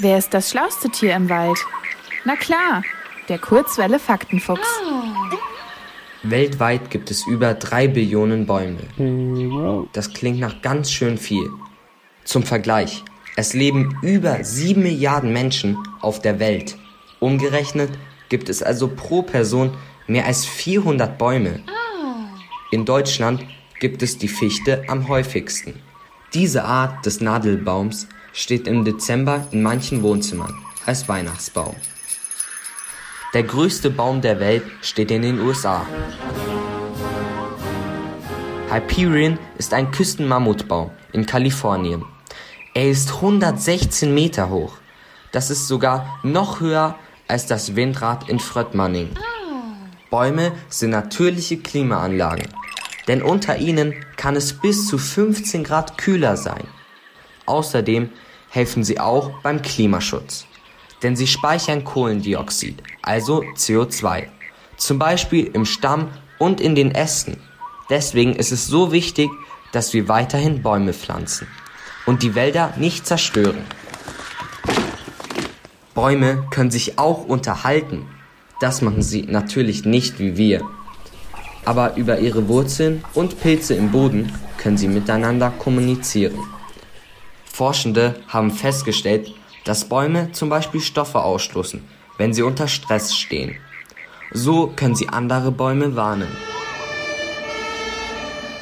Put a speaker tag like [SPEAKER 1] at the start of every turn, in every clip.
[SPEAKER 1] Wer ist das schlauste Tier im Wald? Na klar, der Kurzwelle Faktenfuchs.
[SPEAKER 2] Weltweit gibt es über drei Billionen Bäume. Das klingt nach ganz schön viel. Zum Vergleich, es leben über sieben Milliarden Menschen auf der Welt. Umgerechnet gibt es also pro Person mehr als 400 Bäume. In Deutschland gibt es die Fichte am häufigsten. Diese Art des Nadelbaums steht im Dezember in manchen Wohnzimmern als Weihnachtsbaum. Der größte Baum der Welt steht in den USA. Hyperion ist ein Küstenmammutbaum in Kalifornien. Er ist 116 Meter hoch. Das ist sogar noch höher als das Windrad in Fröttmanning. Bäume sind natürliche Klimaanlagen, denn unter ihnen kann es bis zu 15 Grad kühler sein. Außerdem helfen sie auch beim Klimaschutz, denn sie speichern Kohlendioxid, also CO2, zum Beispiel im Stamm und in den Ästen. Deswegen ist es so wichtig, dass wir weiterhin Bäume pflanzen und die Wälder nicht zerstören. Bäume können sich auch unterhalten. Das machen sie natürlich nicht wie wir. Aber über ihre Wurzeln und Pilze im Boden können sie miteinander kommunizieren. Forschende haben festgestellt, dass Bäume zum Beispiel Stoffe ausstoßen, wenn sie unter Stress stehen. So können sie andere Bäume warnen.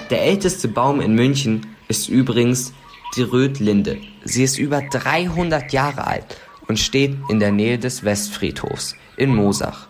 [SPEAKER 2] Der älteste Baum in München ist übrigens die Rötlinde. Sie ist über 300 Jahre alt und steht in der Nähe des Westfriedhofs in Moosach.